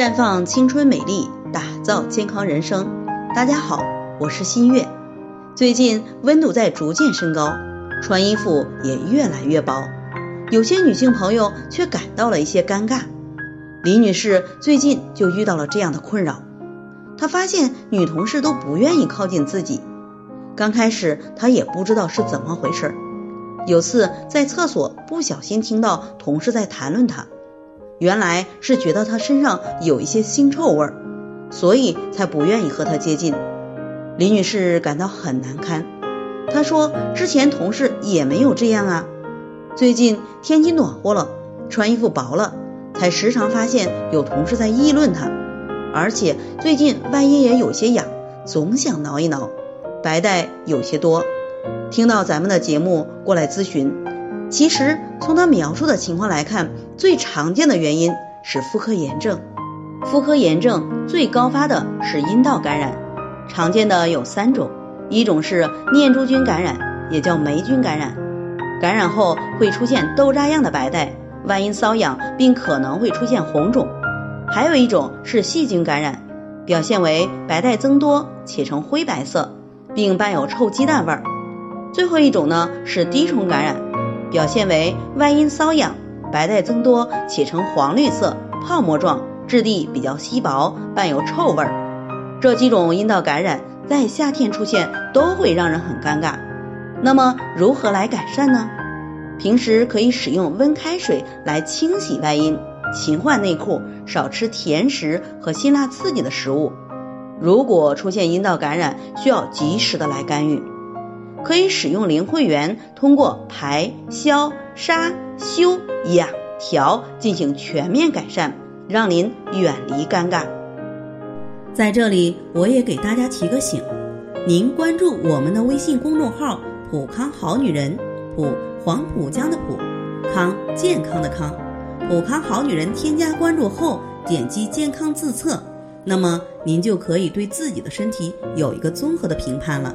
绽放青春美丽，打造健康人生。大家好，我是新月。最近温度在逐渐升高，穿衣服也越来越薄，有些女性朋友却感到了一些尴尬。李女士最近就遇到了这样的困扰，她发现女同事都不愿意靠近自己。刚开始她也不知道是怎么回事，有次在厕所不小心听到同事在谈论她。原来是觉得他身上有一些腥臭味儿，所以才不愿意和他接近。李女士感到很难堪。她说之前同事也没有这样啊，最近天气暖和了，穿衣服薄了，才时常发现有同事在议论她。而且最近外阴也有些痒，总想挠一挠，白带有些多。听到咱们的节目过来咨询。其实从他描述的情况来看，最常见的原因是妇科炎症。妇科炎症最高发的是阴道感染，常见的有三种，一种是念珠菌感染，也叫霉菌感染，感染后会出现豆渣样的白带，外阴瘙痒，并可能会出现红肿；还有一种是细菌感染，表现为白带增多且呈灰白色，并伴有臭鸡蛋味儿；最后一种呢是滴虫感染。表现为外阴瘙痒，白带增多且呈黄绿色，泡沫状，质地比较稀薄，伴有臭味儿。这几种阴道感染在夏天出现都会让人很尴尬。那么如何来改善呢？平时可以使用温开水来清洗外阴，勤换内裤，少吃甜食和辛辣刺激的食物。如果出现阴道感染，需要及时的来干预。可以使用灵慧源，通过排、消、杀、修、养、调进行全面改善，让您远离尴尬。在这里，我也给大家提个醒：您关注我们的微信公众号“普康好女人”，普黄浦江的普康健康的康，普康好女人添加关注后，点击健康自测，那么您就可以对自己的身体有一个综合的评判了。